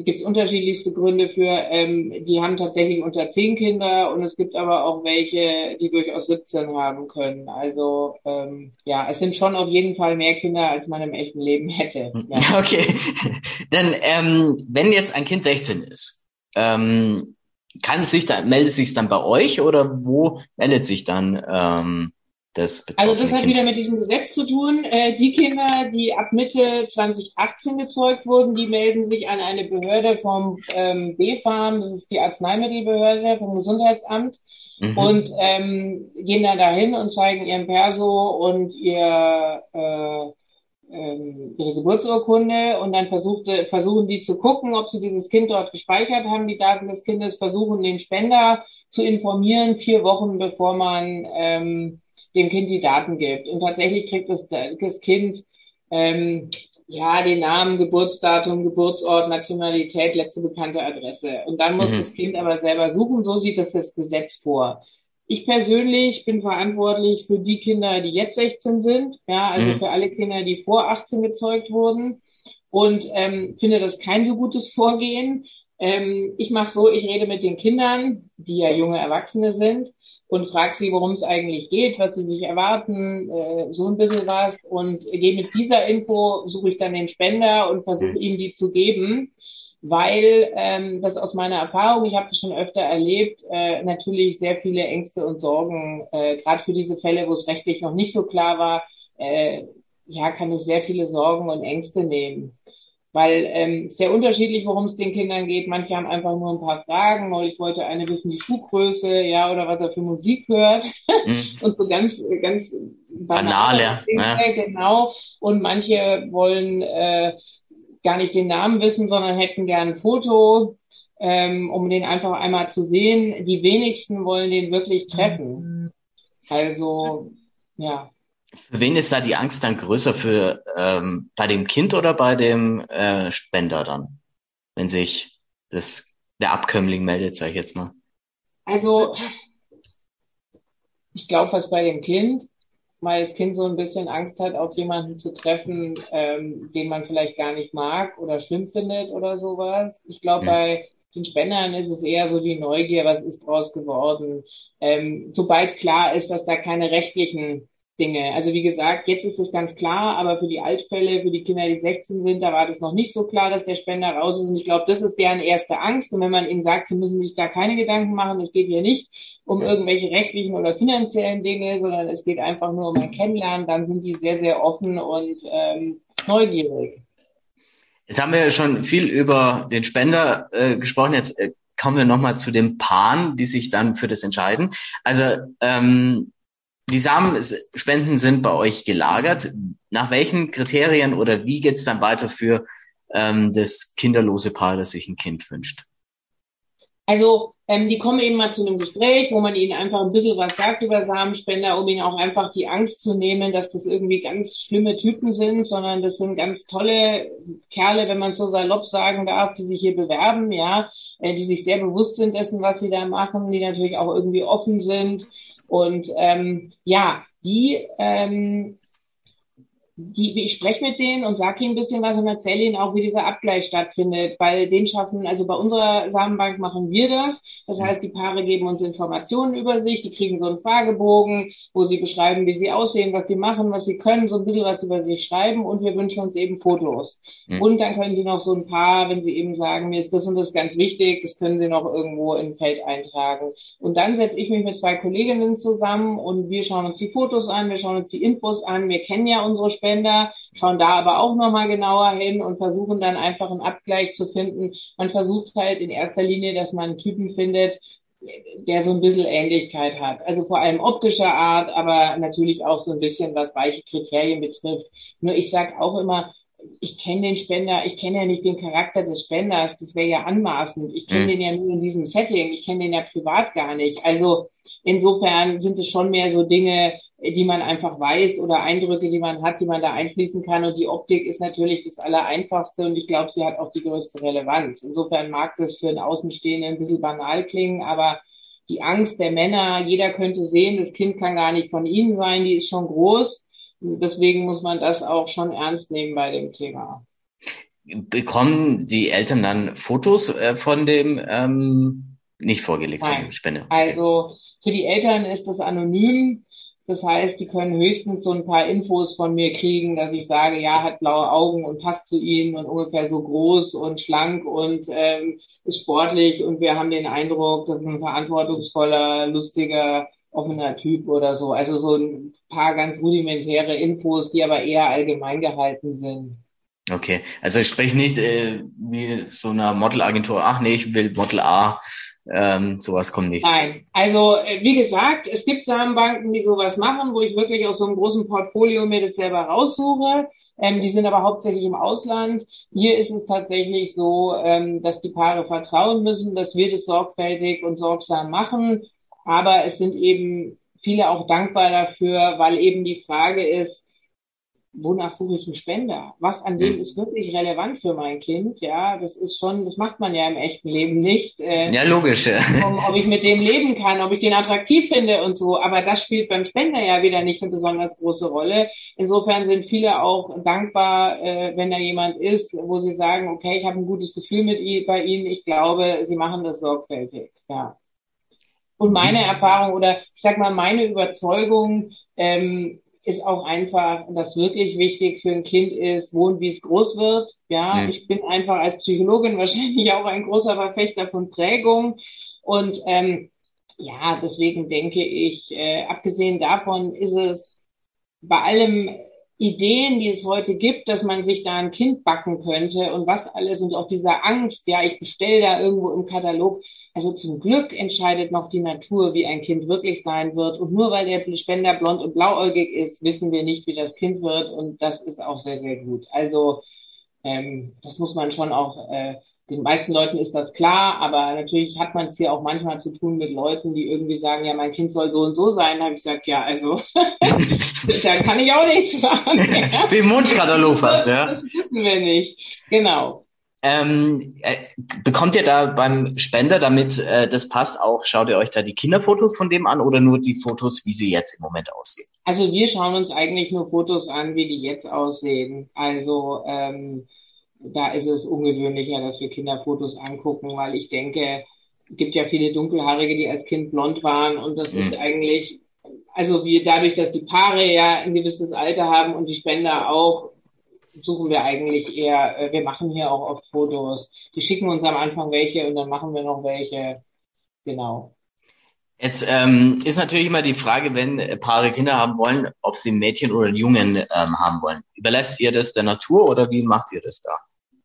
gibt es unterschiedlichste Gründe für, ähm, die haben tatsächlich unter zehn Kinder und es gibt aber auch welche, die durchaus 17 haben können. Also ähm, ja, es sind schon auf jeden Fall mehr Kinder, als man im echten Leben hätte. Ja. Okay. Dann, ähm, wenn jetzt ein Kind 16 ist, ähm, kann es sich dann, meldet es sich dann bei euch oder wo meldet sich dann ähm, das also das hat kind. wieder mit diesem Gesetz zu tun. Äh, die Kinder, die ab Mitte 2018 gezeugt wurden, die melden sich an eine Behörde vom ähm, BfArM, das ist die Arzneimittelbehörde vom Gesundheitsamt. mhm. und ähm, gehen dann dahin und zeigen ihren Perso und ihr äh, ähm, ihre Geburtsurkunde und dann versuchte, versuchen die zu gucken, ob sie dieses Kind dort gespeichert haben, die Daten des Kindes, versuchen den Spender zu informieren, vier Wochen bevor man ähm, dem Kind die Daten gibt. Und tatsächlich kriegt das, das Kind ähm, ja den Namen, Geburtsdatum, Geburtsort, Nationalität, letzte bekannte Adresse. Und dann muss mhm. das Kind aber selber suchen. So sieht das das Gesetz vor. Ich persönlich bin verantwortlich für die Kinder, die jetzt 16 sind, ja, also mhm. für alle Kinder, die vor 18 gezeugt wurden und ähm, finde das kein so gutes Vorgehen. Ähm, ich mache so, ich rede mit den Kindern, die ja junge Erwachsene sind, und frage sie, worum es eigentlich geht, was sie sich erwarten, äh, so ein bisschen was. Und gehe mit dieser Info, suche ich dann den Spender und versuche mhm. ihm die zu geben weil ähm, das aus meiner Erfahrung, ich habe das schon öfter erlebt, äh, natürlich sehr viele Ängste und Sorgen, äh, gerade für diese Fälle, wo es rechtlich noch nicht so klar war, äh, ja, kann es sehr viele Sorgen und Ängste nehmen. Weil ähm, sehr unterschiedlich, worum es den Kindern geht. Manche haben einfach nur ein paar Fragen. Neulich wollte eine wissen, die Schuhgröße, ja, oder was er für Musik hört. Mhm. und so ganz, ganz banale, banale Dinge, ne? genau. Und manche wollen äh, gar nicht den Namen wissen, sondern hätten gern ein Foto, ähm, um den einfach einmal zu sehen. Die wenigsten wollen den wirklich treffen. Also, ja. Für wen ist da die Angst dann größer? Für ähm, bei dem Kind oder bei dem äh, Spender dann, wenn sich das der Abkömmling meldet, sage ich jetzt mal. Also ich glaube, was bei dem Kind weil das Kind so ein bisschen Angst hat, auf jemanden zu treffen, ähm, den man vielleicht gar nicht mag oder schlimm findet oder sowas. Ich glaube, ja. bei den Spendern ist es eher so die Neugier, was ist draus geworden. Ähm, sobald klar ist, dass da keine rechtlichen Dinge. Also wie gesagt, jetzt ist es ganz klar, aber für die Altfälle, für die Kinder, die 16 sind, da war das noch nicht so klar, dass der Spender raus ist. Und ich glaube, das ist deren erste Angst. Und wenn man ihnen sagt, sie müssen sich da keine Gedanken machen, es geht hier nicht um irgendwelche rechtlichen oder finanziellen Dinge, sondern es geht einfach nur um ein Kennenlernen, dann sind die sehr, sehr offen und ähm, neugierig. Jetzt haben wir ja schon viel über den Spender äh, gesprochen. Jetzt äh, kommen wir nochmal zu den Paaren, die sich dann für das entscheiden. Also ähm, die Samenspenden sind bei euch gelagert. Nach welchen Kriterien oder wie geht's dann weiter für ähm, das kinderlose Paar, das sich ein Kind wünscht? Also ähm, die kommen eben mal zu einem Gespräch, wo man ihnen einfach ein bisschen was sagt über Samenspender, um ihnen auch einfach die Angst zu nehmen, dass das irgendwie ganz schlimme Typen sind, sondern das sind ganz tolle Kerle, wenn man so salopp sagen darf, die sich hier bewerben, ja, äh, die sich sehr bewusst sind dessen, was sie da machen, die natürlich auch irgendwie offen sind und ähm, ja, die ähm, die, ich spreche mit denen und sage ihnen ein bisschen was und erzähle ihnen auch, wie dieser Abgleich stattfindet, weil den schaffen, also bei unserer Samenbank machen wir das. Das heißt, die Paare geben uns Informationen über sich, die kriegen so einen Fragebogen, wo sie beschreiben, wie sie aussehen, was sie machen, was sie können, so ein bisschen was über sich schreiben und wir wünschen uns eben Fotos. Mhm. Und dann können sie noch so ein paar, wenn sie eben sagen, mir ist das und das ganz wichtig, das können sie noch irgendwo in ein Feld eintragen. Und dann setze ich mich mit zwei Kolleginnen zusammen und wir schauen uns die Fotos an, wir schauen uns die Infos an, wir kennen ja unsere Spenden Spender, schauen da aber auch nochmal genauer hin und versuchen dann einfach einen Abgleich zu finden. Man versucht halt in erster Linie, dass man einen Typen findet, der so ein bisschen Ähnlichkeit hat. Also vor allem optischer Art, aber natürlich auch so ein bisschen, was weiche Kriterien betrifft. Nur ich sage auch immer, ich kenne den Spender, ich kenne ja nicht den Charakter des Spenders, das wäre ja anmaßend. Ich kenne mhm. den ja nur in diesem Setting, ich kenne den ja privat gar nicht. Also insofern sind es schon mehr so Dinge, die man einfach weiß oder Eindrücke, die man hat, die man da einfließen kann. Und die Optik ist natürlich das Allereinfachste und ich glaube, sie hat auch die größte Relevanz. Insofern mag das für einen Außenstehenden ein bisschen banal klingen, aber die Angst der Männer, jeder könnte sehen, das Kind kann gar nicht von ihnen sein, die ist schon groß. Deswegen muss man das auch schon ernst nehmen bei dem Thema. Bekommen die Eltern dann Fotos äh, von dem ähm, nicht vorgelegt Nein. Spende? Also für die Eltern ist das anonym. Das heißt, die können höchstens so ein paar Infos von mir kriegen, dass ich sage, ja, hat blaue Augen und passt zu ihnen und ungefähr so groß und schlank und ähm, ist sportlich und wir haben den Eindruck, das ist ein verantwortungsvoller, lustiger, offener Typ oder so. Also so ein paar ganz rudimentäre Infos, die aber eher allgemein gehalten sind. Okay, also ich spreche nicht äh, wie so einer Modelagentur, ach nee, ich will Model A ähm, sowas kommt nicht. Nein, also äh, wie gesagt, es gibt Samenbanken, die sowas machen, wo ich wirklich aus so einem großen Portfolio mir das selber raussuche. Ähm, die sind aber hauptsächlich im Ausland. Hier ist es tatsächlich so, ähm, dass die Paare vertrauen müssen, dass wir das sorgfältig und sorgsam machen. Aber es sind eben viele auch dankbar dafür, weil eben die Frage ist, wonach suche ich einen Spender? Was an dem hm. ist wirklich relevant für mein Kind? Ja, das ist schon, das macht man ja im echten Leben nicht. Äh, ja, logisch. Ja. Um, ob ich mit dem leben kann, ob ich den attraktiv finde und so. Aber das spielt beim Spender ja wieder nicht eine besonders große Rolle. Insofern sind viele auch dankbar, äh, wenn da jemand ist, wo sie sagen, okay, ich habe ein gutes Gefühl mit ihm, bei Ihnen. Ich glaube, Sie machen das sorgfältig. Ja. Und meine Erfahrung oder ich sag mal meine Überzeugung, ähm, ist auch einfach, dass wirklich wichtig für ein Kind ist, wo und wie es groß wird. Ja, mhm. ich bin einfach als Psychologin wahrscheinlich auch ein großer Verfechter von Prägung. Und ähm, ja, deswegen denke ich, äh, abgesehen davon ist es bei allem Ideen, die es heute gibt, dass man sich da ein Kind backen könnte und was alles und auch dieser Angst, ja, ich bestelle da irgendwo im Katalog. Also zum Glück entscheidet noch die Natur, wie ein Kind wirklich sein wird. Und nur weil der Spender blond und blauäugig ist, wissen wir nicht, wie das Kind wird. Und das ist auch sehr, sehr gut. Also ähm, das muss man schon auch äh, den meisten Leuten ist das klar, aber natürlich hat man es hier auch manchmal zu tun mit Leuten, die irgendwie sagen, ja, mein Kind soll so und so sein. Da habe ich gesagt, ja, also da kann ich auch nichts machen. Wie im Wunschkatalog fast, ja. Das wissen wir nicht. Genau. Ähm, äh, bekommt ihr da beim Spender, damit äh, das passt, auch, schaut ihr euch da die Kinderfotos von dem an oder nur die Fotos, wie sie jetzt im Moment aussehen? Also wir schauen uns eigentlich nur Fotos an, wie die jetzt aussehen. Also ähm, da ist es ungewöhnlicher, dass wir Kinderfotos angucken, weil ich denke, es gibt ja viele Dunkelhaarige, die als Kind blond waren und das mhm. ist eigentlich, also wir dadurch, dass die Paare ja ein gewisses Alter haben und die Spender auch, suchen wir eigentlich eher, äh, wir machen hier auch oft Fotos. Die schicken uns am Anfang welche und dann machen wir noch welche. Genau. Jetzt ähm, ist natürlich immer die Frage, wenn Paare Kinder haben wollen, ob sie Mädchen oder Jungen ähm, haben wollen. Überlässt ihr das der Natur oder wie macht ihr das da?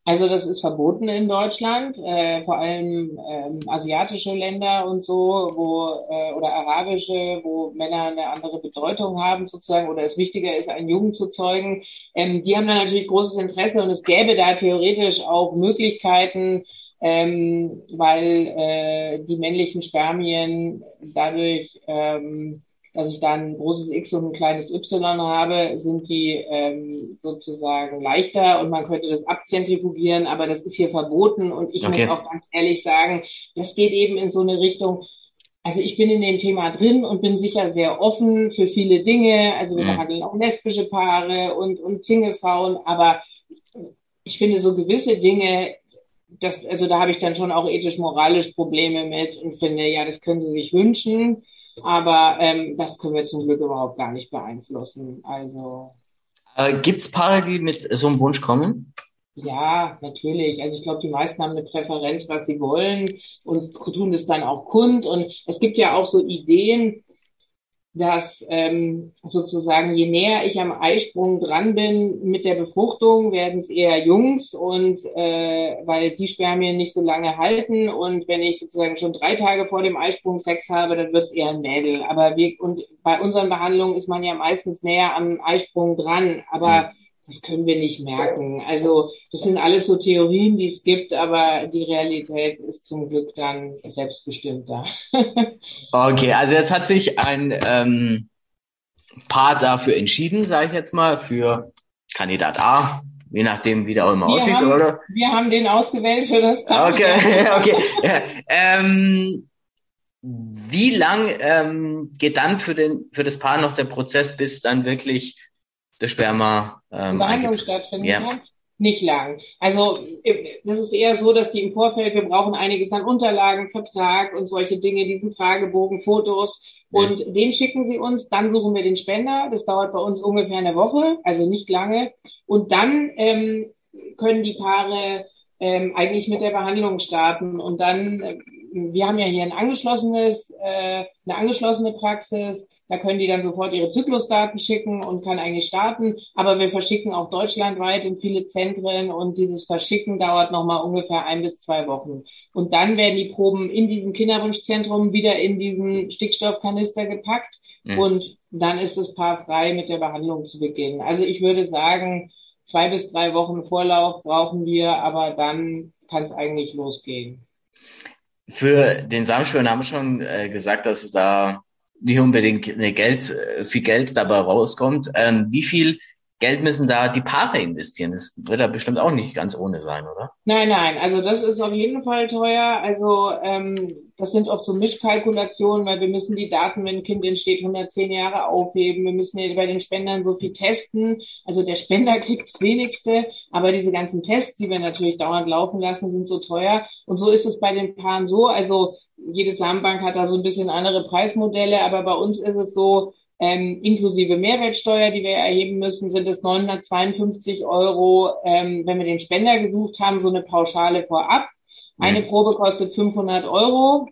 Also das ist verboten in Deutschland, äh, vor allem ähm, asiatische Länder und so, wo äh, oder arabische, wo Männer eine andere Bedeutung haben sozusagen oder es wichtiger ist, einen Jungen zu zeugen. Ähm, die haben da natürlich großes Interesse und es gäbe da theoretisch auch Möglichkeiten, ähm, weil äh, die männlichen Spermien dadurch ähm, dass ich da ein großes X und ein kleines Y habe, sind die ähm, sozusagen leichter und man könnte das abzentrifugieren, aber das ist hier verboten und ich okay. muss auch ganz ehrlich sagen, das geht eben in so eine Richtung, also ich bin in dem Thema drin und bin sicher sehr offen für viele Dinge, also wir mhm. behandeln auch lesbische Paare und, und Singlefrauen, aber ich finde so gewisse Dinge, das, also da habe ich dann schon auch ethisch-moralisch Probleme mit und finde, ja, das können Sie sich wünschen. Aber ähm, das können wir zum Glück überhaupt gar nicht beeinflussen. Also. Äh, Gibt es Paare, die mit so einem Wunsch kommen? Ja, natürlich. Also ich glaube, die meisten haben eine Präferenz, was sie wollen und tun das dann auch kund. Und es gibt ja auch so Ideen, dass ähm, sozusagen je näher ich am Eisprung dran bin mit der Befruchtung, werden es eher Jungs und äh, weil die Spermien nicht so lange halten. Und wenn ich sozusagen schon drei Tage vor dem Eisprung Sex habe, dann wird es eher ein Mädel. Aber wir und bei unseren Behandlungen ist man ja meistens näher am Eisprung dran, aber mhm das können wir nicht merken. Also das sind alles so Theorien, die es gibt, aber die Realität ist zum Glück dann selbstbestimmter. okay, also jetzt hat sich ein ähm, Paar dafür entschieden, sage ich jetzt mal, für Kandidat A, je nachdem, wie der auch immer wir aussieht, haben, oder? Wir haben den ausgewählt für das Paar. Okay, okay. Ja, ähm, wie lang ähm, geht dann für, den, für das Paar noch der Prozess, bis dann wirklich das Sperma ähm, Behandlung stattfinden ja. kann? Nicht lang. Also das ist eher so, dass die im Vorfeld, wir brauchen einiges an Unterlagen, Vertrag und solche Dinge, diesen Fragebogen, Fotos und ja. den schicken sie uns, dann suchen wir den Spender, das dauert bei uns ungefähr eine Woche, also nicht lange und dann ähm, können die Paare ähm, eigentlich mit der Behandlung starten und dann, äh, wir haben ja hier ein angeschlossenes äh, eine angeschlossene Praxis. Da können die dann sofort ihre Zyklusdaten schicken und kann eigentlich starten. Aber wir verschicken auch deutschlandweit in viele Zentren und dieses Verschicken dauert nochmal ungefähr ein bis zwei Wochen. Und dann werden die Proben in diesem Kinderwunschzentrum wieder in diesen Stickstoffkanister gepackt mhm. und dann ist das Paar frei mit der Behandlung zu beginnen. Also ich würde sagen, zwei bis drei Wochen Vorlauf brauchen wir, aber dann kann es eigentlich losgehen. Für den Samenspender haben wir schon äh, gesagt, dass da nicht unbedingt Geld, äh, viel Geld dabei rauskommt. Ähm, wie viel Geld müssen da die Paare investieren? Das wird da bestimmt auch nicht ganz ohne sein, oder? Nein, nein, also das ist auf jeden Fall teuer. Also ähm, das sind oft so Mischkalkulationen, weil wir müssen die Daten, wenn ein Kind entsteht, 110 Jahre aufheben. Wir müssen ja bei den Spendern so viel testen. Also der Spender kriegt das wenigste, aber diese ganzen Tests, die wir natürlich dauernd laufen lassen, sind so teuer. Und so ist es bei den Paaren so. Also jede Samenbank hat da so ein bisschen andere Preismodelle, aber bei uns ist es so, ähm, inklusive Mehrwertsteuer, die wir erheben müssen, sind es 952 Euro, ähm, wenn wir den Spender gesucht haben, so eine Pauschale vorab. Eine mhm. Probe kostet 500 Euro.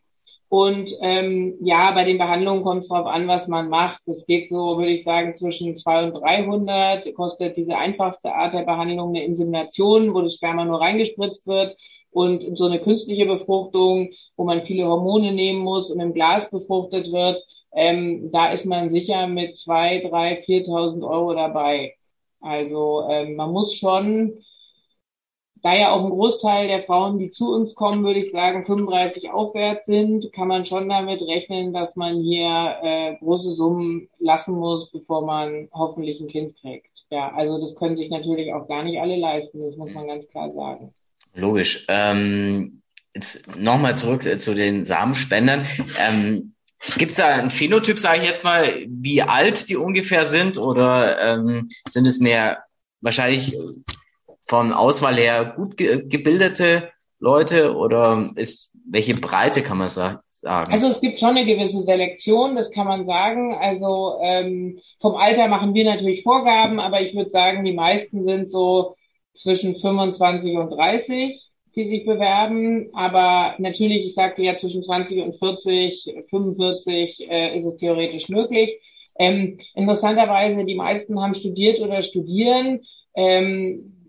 Und ähm, ja, bei den Behandlungen kommt es darauf an, was man macht. Das geht so, würde ich sagen, zwischen 200 und 300. Kostet diese einfachste Art der Behandlung eine Insemination, wo das Sperma nur reingespritzt wird. Und so eine künstliche Befruchtung, wo man viele Hormone nehmen muss und im Glas befruchtet wird, ähm, da ist man sicher mit zwei, drei, viertausend Euro dabei. Also ähm, man muss schon, da ja auch ein Großteil der Frauen, die zu uns kommen, würde ich sagen, 35 aufwärts sind, kann man schon damit rechnen, dass man hier äh, große Summen lassen muss, bevor man hoffentlich ein Kind kriegt. Ja, also das können sich natürlich auch gar nicht alle leisten, das muss man ganz klar sagen. Logisch. Ähm, jetzt nochmal zurück äh, zu den Samenspendern. Ähm, Gibt es da einen Phänotyp, sage ich jetzt mal, wie alt die ungefähr sind oder ähm, sind es mehr wahrscheinlich von Auswahl her gut ge gebildete Leute oder ist welche Breite kann man sagen? Also es gibt schon eine gewisse Selektion, das kann man sagen. Also ähm, vom Alter machen wir natürlich Vorgaben, aber ich würde sagen, die meisten sind so zwischen 25 und 30 die sich bewerben. Aber natürlich, ich sagte ja, zwischen 20 und 40, 45 äh, ist es theoretisch möglich. Ähm, interessanterweise, die meisten haben studiert oder studieren. Ähm,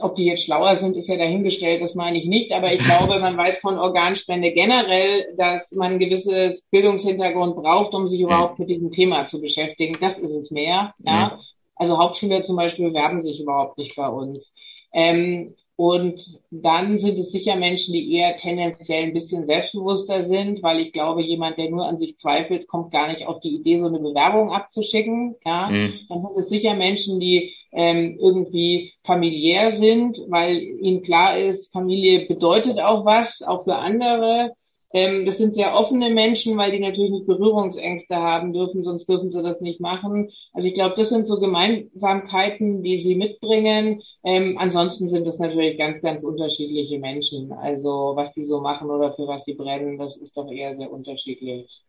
ob die jetzt schlauer sind, ist ja dahingestellt, das meine ich nicht. Aber ich glaube, man weiß von Organspende generell, dass man ein gewisses Bildungshintergrund braucht, um sich überhaupt mit diesem Thema zu beschäftigen. Das ist es mehr. Ja. Also Hauptschüler zum Beispiel bewerben sich überhaupt nicht bei uns. Ähm, und dann sind es sicher Menschen, die eher tendenziell ein bisschen selbstbewusster sind, weil ich glaube, jemand, der nur an sich zweifelt, kommt gar nicht auf die Idee, so eine Bewerbung abzuschicken. Ja, mhm. dann sind es sicher Menschen, die ähm, irgendwie familiär sind, weil ihnen klar ist, Familie bedeutet auch was, auch für andere. Ähm, das sind sehr offene Menschen, weil die natürlich nicht Berührungsängste haben dürfen, sonst dürfen sie das nicht machen. Also ich glaube, das sind so Gemeinsamkeiten, die sie mitbringen. Ähm, ansonsten sind das natürlich ganz, ganz unterschiedliche Menschen. Also was die so machen oder für was sie brennen, das ist doch eher sehr unterschiedlich.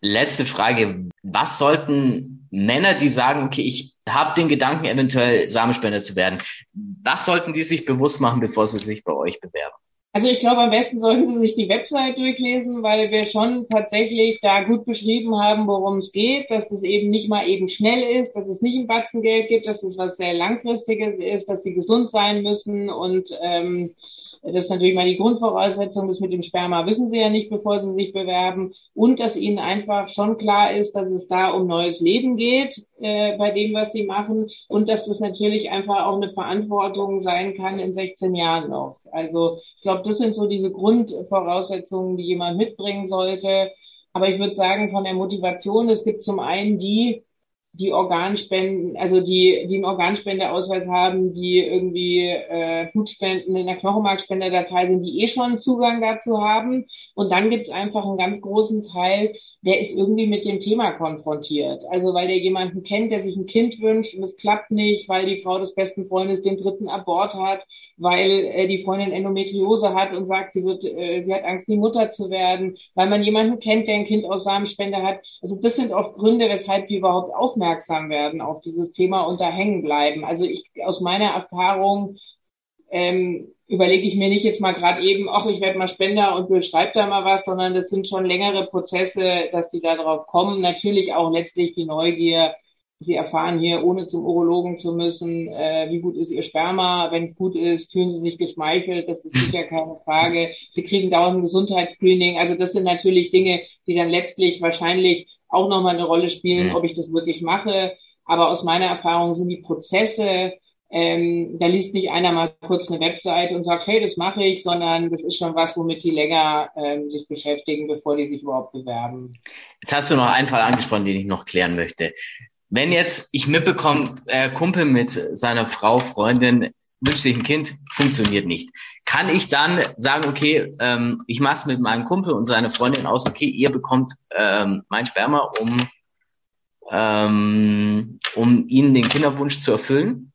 Letzte Frage. Was sollten Männer, die sagen, okay, ich habe den Gedanken, eventuell Samenspender zu werden, was sollten die sich bewusst machen, bevor sie sich bei euch bewerben? Also ich glaube, am besten sollten Sie sich die Website durchlesen, weil wir schon tatsächlich da gut beschrieben haben, worum es geht, dass es eben nicht mal eben schnell ist, dass es nicht ein Batzen Geld gibt, dass es was sehr Langfristiges ist, dass Sie gesund sein müssen und ähm, das ist natürlich mal die Grundvoraussetzung. Das mit dem Sperma wissen sie ja nicht, bevor sie sich bewerben. Und dass ihnen einfach schon klar ist, dass es da um neues Leben geht äh, bei dem, was sie machen. Und dass das natürlich einfach auch eine Verantwortung sein kann in 16 Jahren noch. Also ich glaube, das sind so diese Grundvoraussetzungen, die jemand mitbringen sollte. Aber ich würde sagen, von der Motivation, es gibt zum einen die, die Organspenden, also die, die einen Organspendeausweis haben, die irgendwie äh, Blutspenden in der Knochenmarkspenderdatei sind, die eh schon Zugang dazu haben. Und dann gibt's einfach einen ganz großen Teil, der ist irgendwie mit dem Thema konfrontiert. Also weil der jemanden kennt, der sich ein Kind wünscht und es klappt nicht, weil die Frau des besten Freundes den dritten Abort hat weil äh, die Freundin Endometriose hat und sagt, sie wird, äh, sie hat Angst, die Mutter zu werden, weil man jemanden kennt, der ein Kind aus Samenspende hat. Also das sind oft Gründe, weshalb die überhaupt aufmerksam werden auf dieses Thema und da hängen bleiben. Also ich aus meiner Erfahrung ähm, überlege ich mir nicht jetzt mal gerade eben, ach, ich werde mal Spender und will schreibt da mal was, sondern das sind schon längere Prozesse, dass die da drauf kommen. Natürlich auch letztlich die Neugier. Sie erfahren hier, ohne zum Urologen zu müssen, äh, wie gut ist Ihr Sperma. Wenn es gut ist, fühlen Sie sich geschmeichelt. Das ist sicher keine Frage. Sie kriegen dauernd ein Gesundheitsscreening. Also das sind natürlich Dinge, die dann letztlich wahrscheinlich auch nochmal eine Rolle spielen, ob ich das wirklich mache. Aber aus meiner Erfahrung sind die Prozesse, ähm, da liest nicht einer mal kurz eine Website und sagt, hey, das mache ich, sondern das ist schon was, womit die länger ähm, sich beschäftigen, bevor die sich überhaupt bewerben. Jetzt hast du noch einen Fall angesprochen, den ich noch klären möchte. Wenn jetzt ich mitbekomme, äh, Kumpel mit seiner Frau, Freundin wünscht sich ein Kind, funktioniert nicht. Kann ich dann sagen, okay, ähm, ich mache es mit meinem Kumpel und seiner Freundin aus, okay, ihr bekommt ähm, mein Sperma, um, ähm, um ihnen den Kinderwunsch zu erfüllen?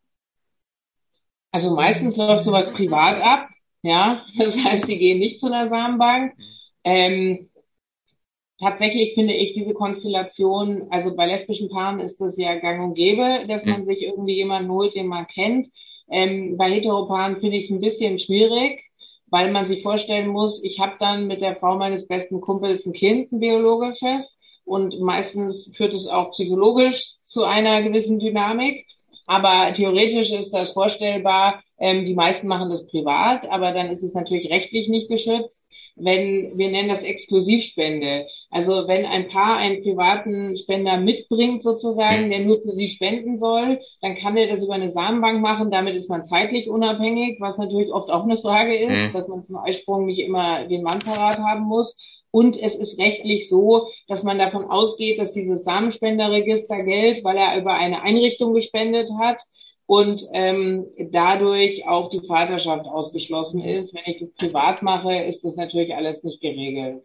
Also meistens läuft sowas privat ab, ja. Das heißt, die gehen nicht zu einer Samenbank. Ähm, tatsächlich finde ich diese Konstellation, also bei lesbischen Paaren ist das ja gang und gäbe, dass man sich irgendwie jemanden holt, den man kennt. Ähm, bei Heteropaaren finde ich es ein bisschen schwierig, weil man sich vorstellen muss, ich habe dann mit der Frau meines besten Kumpels ein Kind, ein biologisches, und meistens führt es auch psychologisch zu einer gewissen Dynamik. Aber theoretisch ist das vorstellbar. Ähm, die meisten machen das privat, aber dann ist es natürlich rechtlich nicht geschützt. Wenn wir nennen das Exklusivspende. Also wenn ein Paar einen privaten Spender mitbringt sozusagen, der nur für sie spenden soll, dann kann der das über eine Samenbank machen. Damit ist man zeitlich unabhängig, was natürlich oft auch eine Frage ist, dass man zum Eisprung nicht immer den Mann parat haben muss. Und es ist rechtlich so, dass man davon ausgeht, dass dieses Samenspenderregister gilt, weil er über eine Einrichtung gespendet hat und ähm, dadurch auch die Vaterschaft ausgeschlossen ist. Wenn ich das privat mache, ist das natürlich alles nicht geregelt.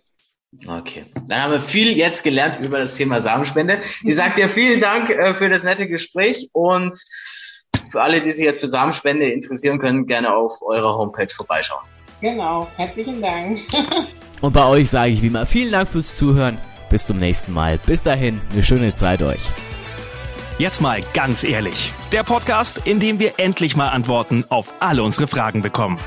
Okay, dann haben wir viel jetzt gelernt über das Thema Samenspende. Ich sage dir vielen Dank äh, für das nette Gespräch und für alle, die sich jetzt für Samenspende interessieren können, gerne auf eurer Homepage vorbeischauen. Genau, herzlichen Dank. Und bei euch sage ich wie immer vielen Dank fürs Zuhören. Bis zum nächsten Mal. Bis dahin, eine schöne Zeit euch. Jetzt mal ganz ehrlich. Der Podcast, in dem wir endlich mal Antworten auf alle unsere Fragen bekommen.